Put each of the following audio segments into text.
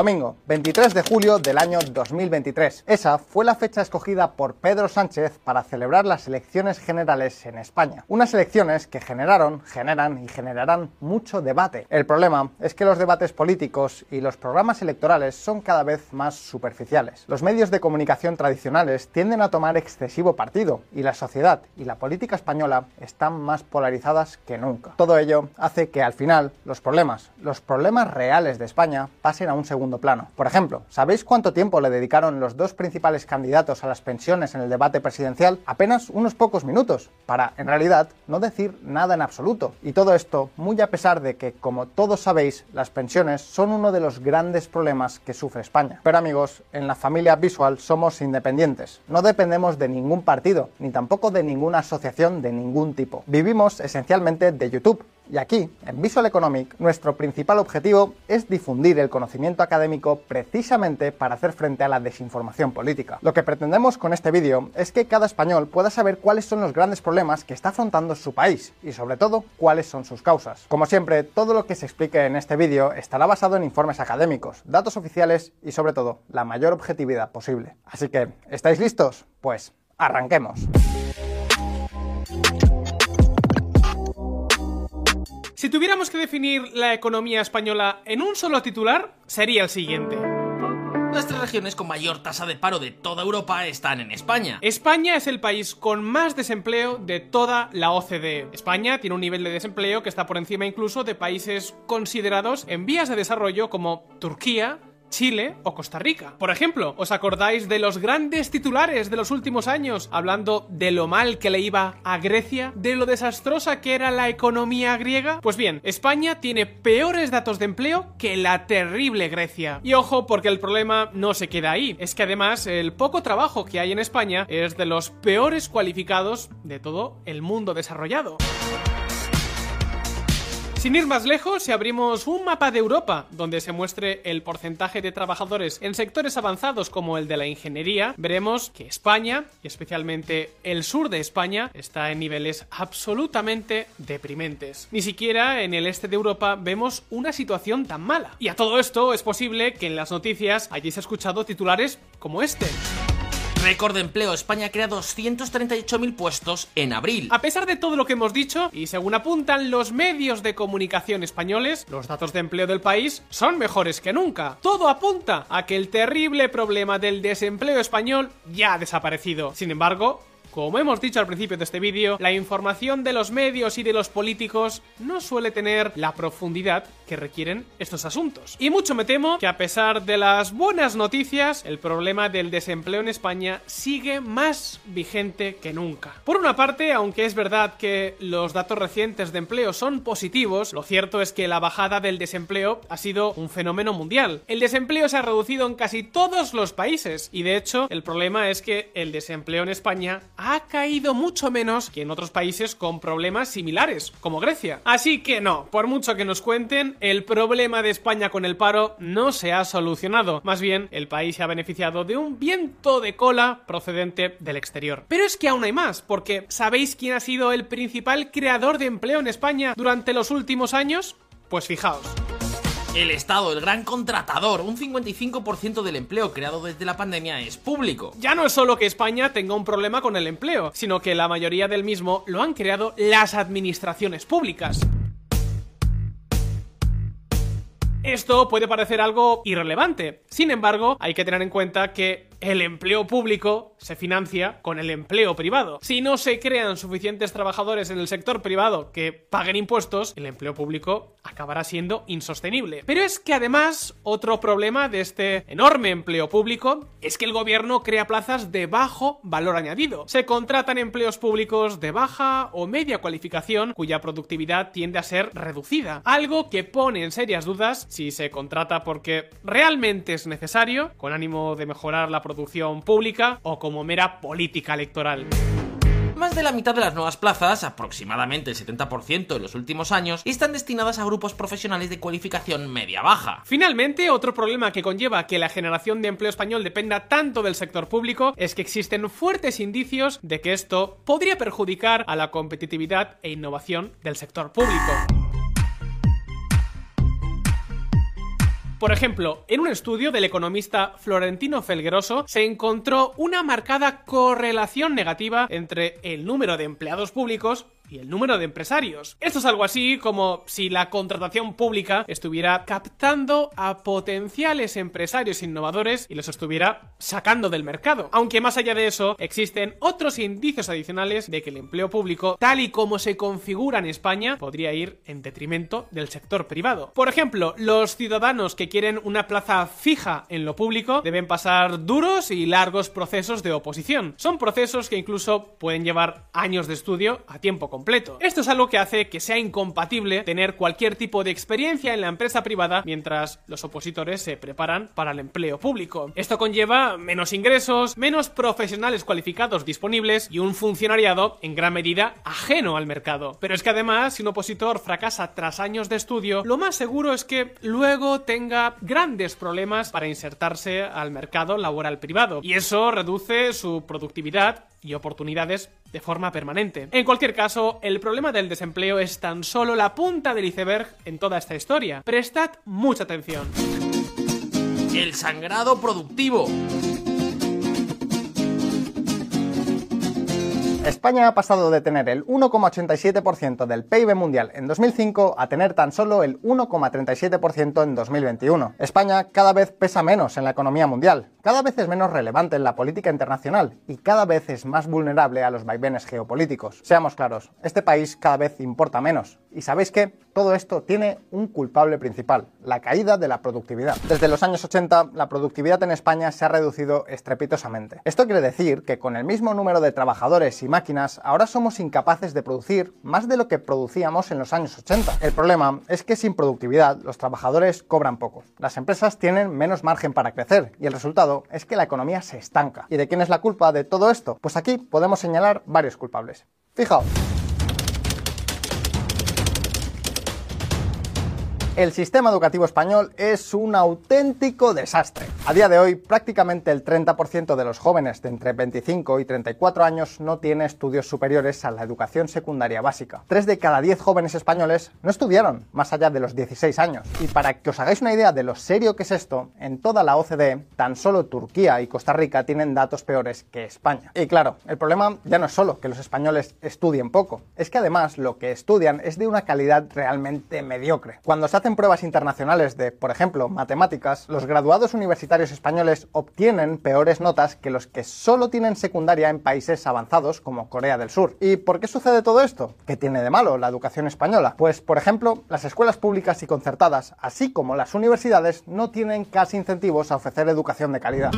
Domingo, 23 de julio del año 2023. Esa fue la fecha escogida por Pedro Sánchez para celebrar las elecciones generales en España. Unas elecciones que generaron, generan y generarán mucho debate. El problema es que los debates políticos y los programas electorales son cada vez más superficiales. Los medios de comunicación tradicionales tienden a tomar excesivo partido y la sociedad y la política española están más polarizadas que nunca. Todo ello hace que al final los problemas, los problemas reales de España pasen a un segundo plano. Por ejemplo, ¿sabéis cuánto tiempo le dedicaron los dos principales candidatos a las pensiones en el debate presidencial? Apenas unos pocos minutos, para, en realidad, no decir nada en absoluto. Y todo esto muy a pesar de que, como todos sabéis, las pensiones son uno de los grandes problemas que sufre España. Pero amigos, en la familia Visual somos independientes. No dependemos de ningún partido, ni tampoco de ninguna asociación de ningún tipo. Vivimos esencialmente de YouTube y aquí, en Visual Economic, nuestro principal objetivo es difundir el conocimiento académico precisamente para hacer frente a la desinformación política. Lo que pretendemos con este vídeo es que cada español pueda saber cuáles son los grandes problemas que está afrontando su país y sobre todo cuáles son sus causas. Como siempre, todo lo que se explique en este vídeo estará basado en informes académicos, datos oficiales y sobre todo la mayor objetividad posible. Así que, ¿estáis listos? Pues arranquemos. Si tuviéramos que definir la economía española en un solo titular, sería el siguiente. Las tres regiones con mayor tasa de paro de toda Europa están en España. España es el país con más desempleo de toda la OCDE. España tiene un nivel de desempleo que está por encima incluso de países considerados en vías de desarrollo como Turquía, Chile o Costa Rica. Por ejemplo, ¿os acordáis de los grandes titulares de los últimos años hablando de lo mal que le iba a Grecia? ¿De lo desastrosa que era la economía griega? Pues bien, España tiene peores datos de empleo que la terrible Grecia. Y ojo, porque el problema no se queda ahí. Es que además el poco trabajo que hay en España es de los peores cualificados de todo el mundo desarrollado. Sin ir más lejos, si abrimos un mapa de Europa donde se muestre el porcentaje de trabajadores en sectores avanzados como el de la ingeniería, veremos que España, y especialmente el sur de España, está en niveles absolutamente deprimentes. Ni siquiera en el este de Europa vemos una situación tan mala. Y a todo esto es posible que en las noticias hayáis escuchado titulares como este. Récord de empleo. España crea 238.000 puestos en abril. A pesar de todo lo que hemos dicho, y según apuntan los medios de comunicación españoles, los datos de empleo del país son mejores que nunca. Todo apunta a que el terrible problema del desempleo español ya ha desaparecido. Sin embargo, como hemos dicho al principio de este vídeo, la información de los medios y de los políticos no suele tener la profundidad que requieren estos asuntos. Y mucho me temo que a pesar de las buenas noticias, el problema del desempleo en España sigue más vigente que nunca. Por una parte, aunque es verdad que los datos recientes de empleo son positivos, lo cierto es que la bajada del desempleo ha sido un fenómeno mundial. El desempleo se ha reducido en casi todos los países y de hecho el problema es que el desempleo en España ha caído mucho menos que en otros países con problemas similares, como Grecia. Así que no, por mucho que nos cuenten, el problema de España con el paro no se ha solucionado. Más bien, el país se ha beneficiado de un viento de cola procedente del exterior. Pero es que aún hay más, porque ¿sabéis quién ha sido el principal creador de empleo en España durante los últimos años? Pues fijaos. El Estado, el gran contratador, un 55% del empleo creado desde la pandemia es público. Ya no es solo que España tenga un problema con el empleo, sino que la mayoría del mismo lo han creado las administraciones públicas. Esto puede parecer algo irrelevante, sin embargo, hay que tener en cuenta que el empleo público se financia con el empleo privado. Si no se crean suficientes trabajadores en el sector privado que paguen impuestos, el empleo público acabará siendo insostenible. Pero es que además, otro problema de este enorme empleo público es que el gobierno crea plazas de bajo valor añadido. Se contratan empleos públicos de baja o media cualificación cuya productividad tiende a ser reducida. Algo que pone en serias dudas si se contrata porque realmente es necesario, con ánimo de mejorar la producción pública o como mera política electoral. Más de la mitad de las nuevas plazas, aproximadamente el 70% en los últimos años, están destinadas a grupos profesionales de cualificación media-baja. Finalmente, otro problema que conlleva que la generación de empleo español dependa tanto del sector público es que existen fuertes indicios de que esto podría perjudicar a la competitividad e innovación del sector público. Por ejemplo, en un estudio del economista Florentino Felgueroso se encontró una marcada correlación negativa entre el número de empleados públicos y el número de empresarios. Esto es algo así como si la contratación pública estuviera captando a potenciales empresarios innovadores y los estuviera sacando del mercado. Aunque más allá de eso, existen otros indicios adicionales de que el empleo público, tal y como se configura en España, podría ir en detrimento del sector privado. Por ejemplo, los ciudadanos que quieren una plaza fija en lo público deben pasar duros y largos procesos de oposición. Son procesos que incluso pueden llevar años de estudio a tiempo completo esto es algo que hace que sea incompatible tener cualquier tipo de experiencia en la empresa privada mientras los opositores se preparan para el empleo público. Esto conlleva menos ingresos, menos profesionales cualificados disponibles y un funcionariado en gran medida ajeno al mercado. Pero es que además, si un opositor fracasa tras años de estudio, lo más seguro es que luego tenga grandes problemas para insertarse al mercado laboral privado. Y eso reduce su productividad y oportunidades de forma permanente. En cualquier caso, el problema del desempleo es tan solo la punta del iceberg en toda esta historia. Prestad mucha atención. El sangrado productivo. España ha pasado de tener el 1,87% del PIB mundial en 2005 a tener tan solo el 1,37% en 2021. España cada vez pesa menos en la economía mundial, cada vez es menos relevante en la política internacional y cada vez es más vulnerable a los vaivenes geopolíticos. Seamos claros, este país cada vez importa menos. Y sabéis que todo esto tiene un culpable principal, la caída de la productividad. Desde los años 80, la productividad en España se ha reducido estrepitosamente. Esto quiere decir que con el mismo número de trabajadores y máquinas, ahora somos incapaces de producir más de lo que producíamos en los años 80. El problema es que sin productividad los trabajadores cobran poco, las empresas tienen menos margen para crecer y el resultado es que la economía se estanca. ¿Y de quién es la culpa de todo esto? Pues aquí podemos señalar varios culpables. Fijaos. El sistema educativo español es un auténtico desastre. A día de hoy, prácticamente el 30% de los jóvenes de entre 25 y 34 años no tiene estudios superiores a la educación secundaria básica. 3 de cada 10 jóvenes españoles no estudiaron más allá de los 16 años. Y para que os hagáis una idea de lo serio que es esto, en toda la OCDE, tan solo Turquía y Costa Rica tienen datos peores que España. Y claro, el problema ya no es solo que los españoles estudien poco, es que además lo que estudian es de una calidad realmente mediocre. Cuando se hacen pruebas internacionales de, por ejemplo, matemáticas, los graduados universitarios españoles obtienen peores notas que los que solo tienen secundaria en países avanzados como Corea del Sur. ¿Y por qué sucede todo esto? ¿Qué tiene de malo la educación española? Pues, por ejemplo, las escuelas públicas y concertadas, así como las universidades, no tienen casi incentivos a ofrecer educación de calidad.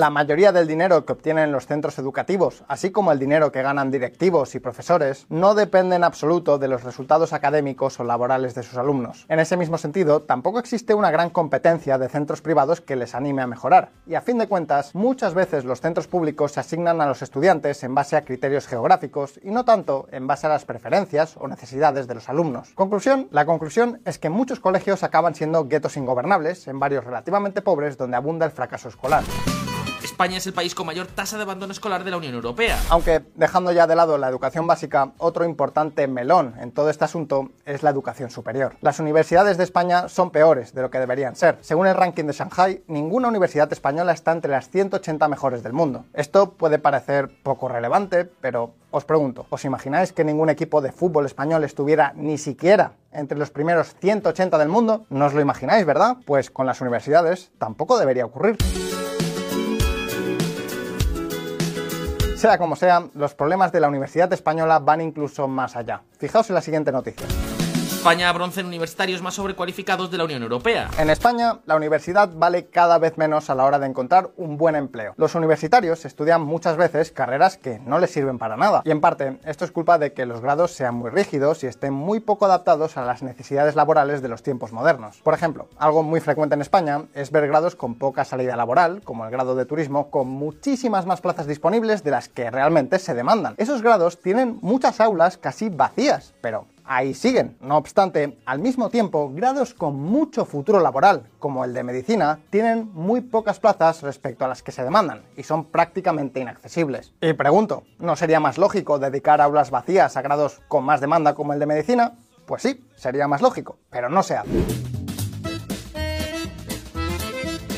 La mayoría del dinero que obtienen los centros educativos, así como el dinero que ganan directivos y profesores, no depende en absoluto de los resultados académicos o laborales de sus alumnos. En ese mismo sentido, tampoco existe una gran competencia de centros privados que les anime a mejorar. Y a fin de cuentas, muchas veces los centros públicos se asignan a los estudiantes en base a criterios geográficos y no tanto en base a las preferencias o necesidades de los alumnos. Conclusión, la conclusión es que muchos colegios acaban siendo guetos ingobernables en barrios relativamente pobres donde abunda el fracaso escolar. España es el país con mayor tasa de abandono escolar de la Unión Europea. Aunque dejando ya de lado la educación básica, otro importante melón en todo este asunto es la educación superior. Las universidades de España son peores de lo que deberían ser. Según el ranking de Shanghai, ninguna universidad española está entre las 180 mejores del mundo. Esto puede parecer poco relevante, pero os pregunto, ¿os imagináis que ningún equipo de fútbol español estuviera ni siquiera entre los primeros 180 del mundo? No os lo imagináis, ¿verdad? Pues con las universidades tampoco debería ocurrir. Sea como sea, los problemas de la Universidad Española van incluso más allá. Fijaos en la siguiente noticia. España bronce en universitarios más sobrecualificados de la Unión Europea. En España, la universidad vale cada vez menos a la hora de encontrar un buen empleo. Los universitarios estudian muchas veces carreras que no les sirven para nada. Y en parte, esto es culpa de que los grados sean muy rígidos y estén muy poco adaptados a las necesidades laborales de los tiempos modernos. Por ejemplo, algo muy frecuente en España es ver grados con poca salida laboral, como el grado de turismo, con muchísimas más plazas disponibles de las que realmente se demandan. Esos grados tienen muchas aulas casi vacías, pero ahí siguen. No obstante, al mismo tiempo, grados con mucho futuro laboral, como el de medicina, tienen muy pocas plazas respecto a las que se demandan y son prácticamente inaccesibles. Y pregunto, ¿no sería más lógico dedicar aulas vacías a grados con más demanda como el de medicina? Pues sí, sería más lógico, pero no se hace.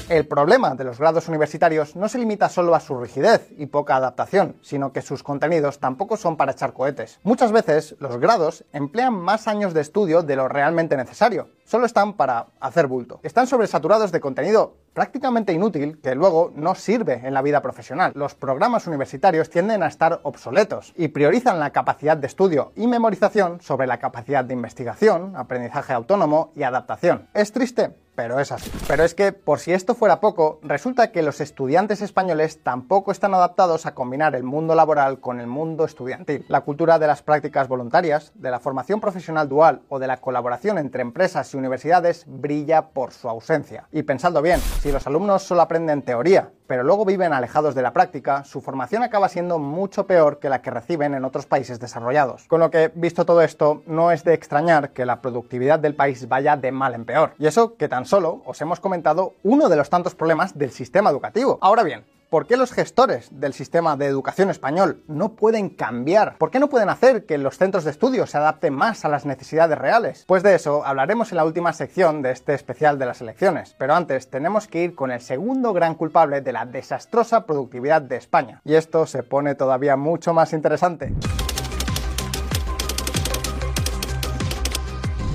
El problema de los grados universitarios no se limita solo a su rigidez y poca adaptación, sino que sus contenidos tampoco son para echar cohetes. Muchas veces los grados emplean más años de estudio de lo realmente necesario. Solo están para hacer bulto. Están sobresaturados de contenido prácticamente inútil que luego no sirve en la vida profesional. Los programas universitarios tienden a estar obsoletos y priorizan la capacidad de estudio y memorización sobre la capacidad de investigación, aprendizaje autónomo y adaptación. Es triste, pero es así. Pero es que, por si esto fuera poco, resulta que los estudiantes españoles tampoco están adaptados a combinar el mundo laboral con el mundo estudiantil. La cultura de las prácticas voluntarias, de la formación profesional dual o de la colaboración entre empresas y universidades brilla por su ausencia. Y pensando bien, si los alumnos solo aprenden teoría, pero luego viven alejados de la práctica, su formación acaba siendo mucho peor que la que reciben en otros países desarrollados. Con lo que, visto todo esto, no es de extrañar que la productividad del país vaya de mal en peor. Y eso tan solo os hemos comentado uno de los tantos problemas del sistema educativo. Ahora bien, ¿Por qué los gestores del sistema de educación español no pueden cambiar? ¿Por qué no pueden hacer que los centros de estudio se adapten más a las necesidades reales? Pues de eso hablaremos en la última sección de este especial de las elecciones. Pero antes tenemos que ir con el segundo gran culpable de la desastrosa productividad de España. Y esto se pone todavía mucho más interesante.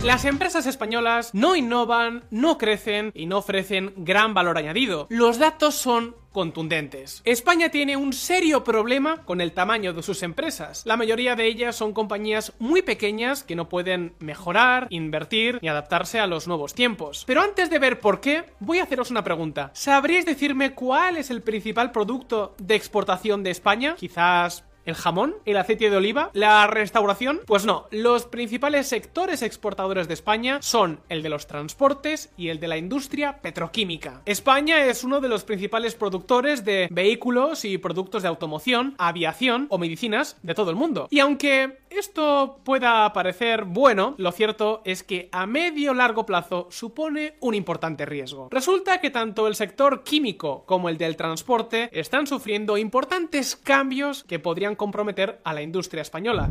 Las empresas españolas no innovan, no crecen y no ofrecen gran valor añadido. Los datos son contundentes. España tiene un serio problema con el tamaño de sus empresas. La mayoría de ellas son compañías muy pequeñas que no pueden mejorar, invertir ni adaptarse a los nuevos tiempos. Pero antes de ver por qué, voy a haceros una pregunta. ¿Sabríais decirme cuál es el principal producto de exportación de España? Quizás ¿El jamón? ¿El aceite de oliva? ¿La restauración? Pues no, los principales sectores exportadores de España son el de los transportes y el de la industria petroquímica. España es uno de los principales productores de vehículos y productos de automoción, aviación o medicinas de todo el mundo. Y aunque esto pueda parecer bueno, lo cierto es que a medio largo plazo supone un importante riesgo. Resulta que tanto el sector químico como el del transporte están sufriendo importantes cambios que podrían comprometer a la industria española.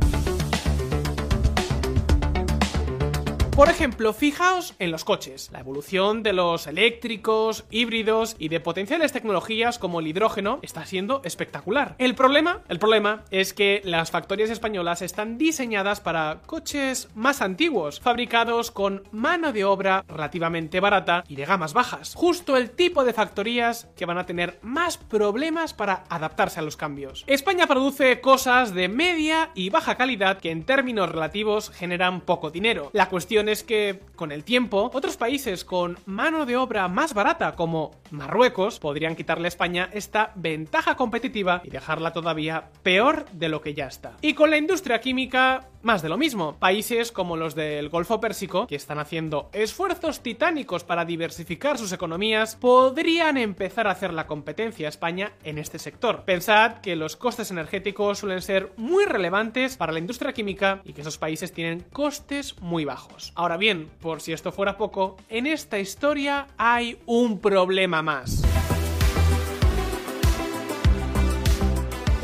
Por ejemplo, fijaos en los coches. La evolución de los eléctricos, híbridos y de potenciales tecnologías como el hidrógeno está siendo espectacular. El problema, el problema es que las factorías españolas están diseñadas para coches más antiguos, fabricados con mano de obra relativamente barata y de gamas bajas. Justo el tipo de factorías que van a tener más problemas para adaptarse a los cambios. España produce cosas de media y baja calidad que en términos relativos generan poco dinero. La cuestión es que, con el tiempo, otros países con mano de obra más barata, como Marruecos, podrían quitarle a España esta ventaja competitiva y dejarla todavía peor de lo que ya está. Y con la industria química, más de lo mismo. Países como los del Golfo Pérsico, que están haciendo esfuerzos titánicos para diversificar sus economías, podrían empezar a hacer la competencia a España en este sector. Pensad que los costes energéticos suelen ser muy relevantes para la industria química y que esos países tienen costes muy bajos. Ahora bien, por si esto fuera poco, en esta historia hay un problema más.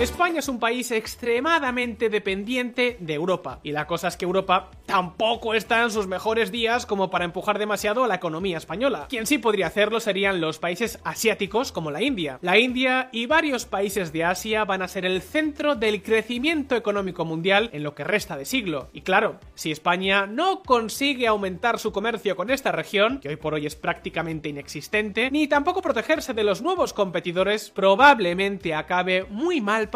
España es un país extremadamente dependiente de Europa. Y la cosa es que Europa tampoco está en sus mejores días como para empujar demasiado a la economía española. Quien sí podría hacerlo serían los países asiáticos como la India. La India y varios países de Asia van a ser el centro del crecimiento económico mundial en lo que resta de siglo. Y claro, si España no consigue aumentar su comercio con esta región, que hoy por hoy es prácticamente inexistente, ni tampoco protegerse de los nuevos competidores, probablemente acabe muy mal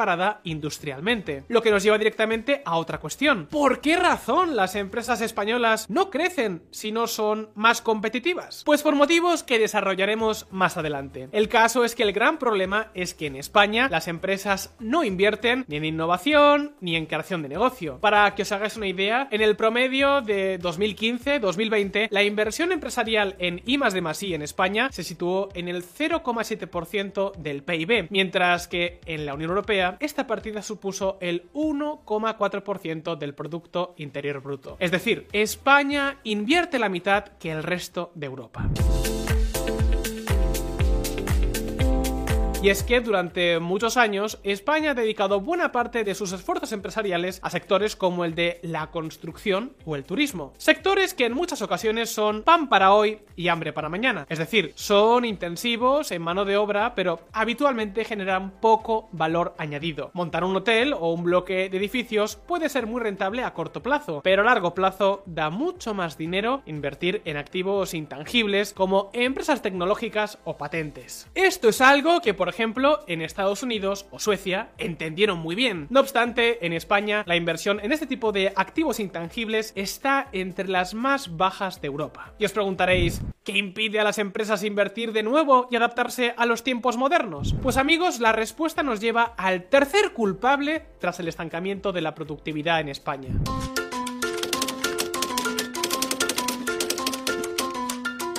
industrialmente. Lo que nos lleva directamente a otra cuestión. ¿Por qué razón las empresas españolas no crecen si no son más competitivas? Pues por motivos que desarrollaremos más adelante. El caso es que el gran problema es que en España las empresas no invierten ni en innovación ni en creación de negocio. Para que os hagáis una idea, en el promedio de 2015-2020, la inversión empresarial en I más I en España se situó en el 0,7% del PIB, mientras que en la Unión Europea esta partida supuso el 1,4% del Producto Interior Bruto. Es decir, España invierte la mitad que el resto de Europa. Y es que durante muchos años España ha dedicado buena parte de sus esfuerzos empresariales a sectores como el de la construcción o el turismo. Sectores que en muchas ocasiones son pan para hoy y hambre para mañana. Es decir, son intensivos en mano de obra, pero habitualmente generan poco valor añadido. Montar un hotel o un bloque de edificios puede ser muy rentable a corto plazo, pero a largo plazo da mucho más dinero invertir en activos intangibles como empresas tecnológicas o patentes. Esto es algo que, por ejemplo, en Estados Unidos o Suecia entendieron muy bien. No obstante, en España la inversión en este tipo de activos intangibles está entre las más bajas de Europa. Y os preguntaréis, ¿qué impide a las empresas invertir de nuevo y adaptarse a los tiempos modernos? Pues amigos, la respuesta nos lleva al tercer culpable tras el estancamiento de la productividad en España.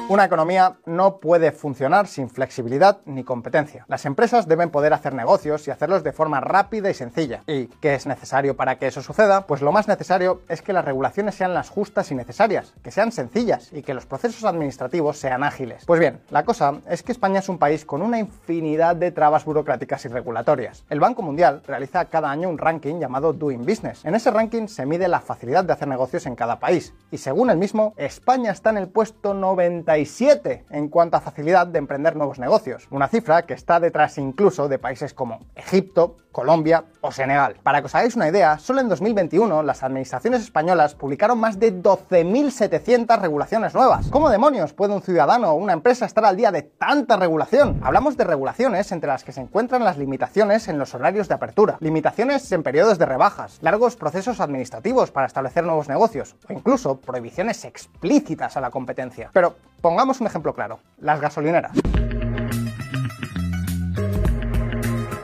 Una economía no puede funcionar sin flexibilidad ni competencia. Las empresas deben poder hacer negocios y hacerlos de forma rápida y sencilla. ¿Y qué es necesario para que eso suceda? Pues lo más necesario es que las regulaciones sean las justas y necesarias, que sean sencillas y que los procesos administrativos sean ágiles. Pues bien, la cosa es que España es un país con una infinidad de trabas burocráticas y regulatorias. El Banco Mundial realiza cada año un ranking llamado Doing Business. En ese ranking se mide la facilidad de hacer negocios en cada país y según el mismo, España está en el puesto 90 en cuanto a facilidad de emprender nuevos negocios, una cifra que está detrás incluso de países como Egipto, Colombia o Senegal. Para que os hagáis una idea, solo en 2021 las administraciones españolas publicaron más de 12.700 regulaciones nuevas. ¿Cómo demonios puede un ciudadano o una empresa estar al día de tanta regulación? Hablamos de regulaciones entre las que se encuentran las limitaciones en los horarios de apertura, limitaciones en periodos de rebajas, largos procesos administrativos para establecer nuevos negocios o incluso prohibiciones explícitas a la competencia. Pero pongamos un ejemplo claro, las gasolineras.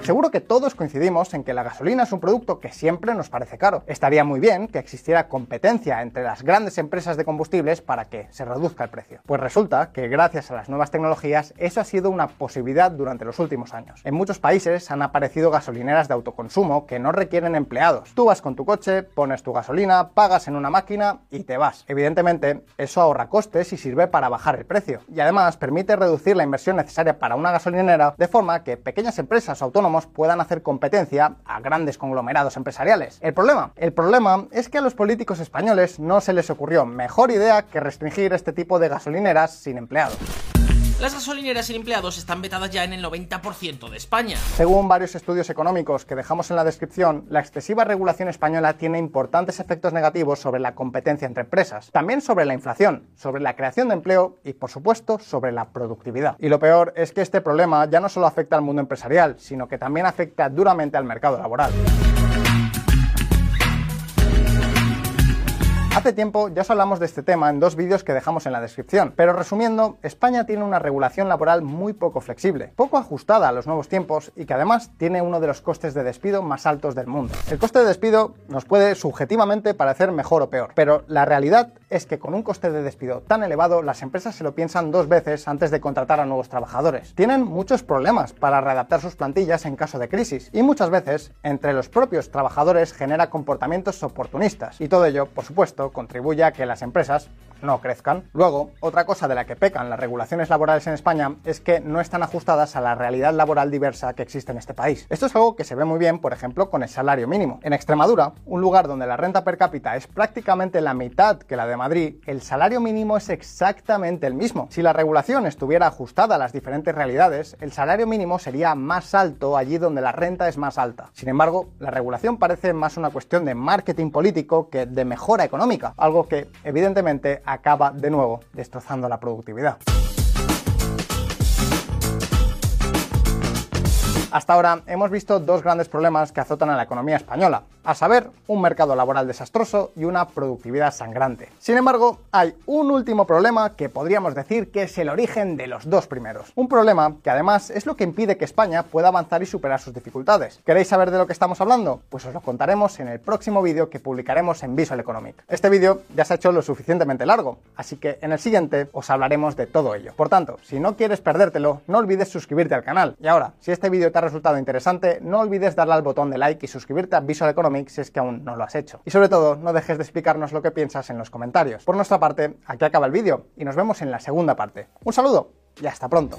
Seguro que todos coincidimos en que la gasolina es un producto que siempre nos parece caro. Estaría muy bien que existiera competencia entre las grandes empresas de combustibles para que se reduzca el precio. Pues resulta que gracias a las nuevas tecnologías eso ha sido una posibilidad durante los últimos años. En muchos países han aparecido gasolineras de autoconsumo que no requieren empleados. Tú vas con tu coche, pones tu gasolina, pagas en una máquina y te vas. Evidentemente, eso ahorra costes y sirve para bajar el precio. Y además permite reducir la inversión necesaria para una gasolinera de forma que pequeñas empresas o autónomos puedan hacer competencia a grandes conglomerados empresariales. El problema, el problema es que a los políticos españoles no se les ocurrió mejor idea que restringir este tipo de gasolineras sin empleados. Las gasolineras sin empleados están vetadas ya en el 90% de España. Según varios estudios económicos que dejamos en la descripción, la excesiva regulación española tiene importantes efectos negativos sobre la competencia entre empresas, también sobre la inflación, sobre la creación de empleo y, por supuesto, sobre la productividad. Y lo peor es que este problema ya no solo afecta al mundo empresarial, sino que también afecta duramente al mercado laboral. Hace tiempo ya os hablamos de este tema en dos vídeos que dejamos en la descripción, pero resumiendo, España tiene una regulación laboral muy poco flexible, poco ajustada a los nuevos tiempos y que además tiene uno de los costes de despido más altos del mundo. El coste de despido nos puede subjetivamente parecer mejor o peor, pero la realidad es que con un coste de despido tan elevado, las empresas se lo piensan dos veces antes de contratar a nuevos trabajadores. Tienen muchos problemas para readaptar sus plantillas en caso de crisis y muchas veces entre los propios trabajadores genera comportamientos oportunistas y todo ello, por supuesto, contribuye a que las empresas no crezcan. Luego, otra cosa de la que pecan las regulaciones laborales en España es que no están ajustadas a la realidad laboral diversa que existe en este país. Esto es algo que se ve muy bien, por ejemplo, con el salario mínimo. En Extremadura, un lugar donde la renta per cápita es prácticamente la mitad que la de Madrid, el salario mínimo es exactamente el mismo. Si la regulación estuviera ajustada a las diferentes realidades, el salario mínimo sería más alto allí donde la renta es más alta. Sin embargo, la regulación parece más una cuestión de marketing político que de mejora económica algo que evidentemente acaba de nuevo destrozando la productividad. Hasta ahora hemos visto dos grandes problemas que azotan a la economía española, a saber, un mercado laboral desastroso y una productividad sangrante. Sin embargo, hay un último problema que podríamos decir que es el origen de los dos primeros. Un problema que además es lo que impide que España pueda avanzar y superar sus dificultades. ¿Queréis saber de lo que estamos hablando? Pues os lo contaremos en el próximo vídeo que publicaremos en Visual Economic. Este vídeo ya se ha hecho lo suficientemente largo, así que en el siguiente os hablaremos de todo ello. Por tanto, si no quieres perdértelo, no olvides suscribirte al canal. Y ahora, si este vídeo te resultado interesante, no olvides darle al botón de like y suscribirte a Visual Economics si es que aún no lo has hecho. Y sobre todo, no dejes de explicarnos lo que piensas en los comentarios. Por nuestra parte, aquí acaba el vídeo y nos vemos en la segunda parte. Un saludo y hasta pronto.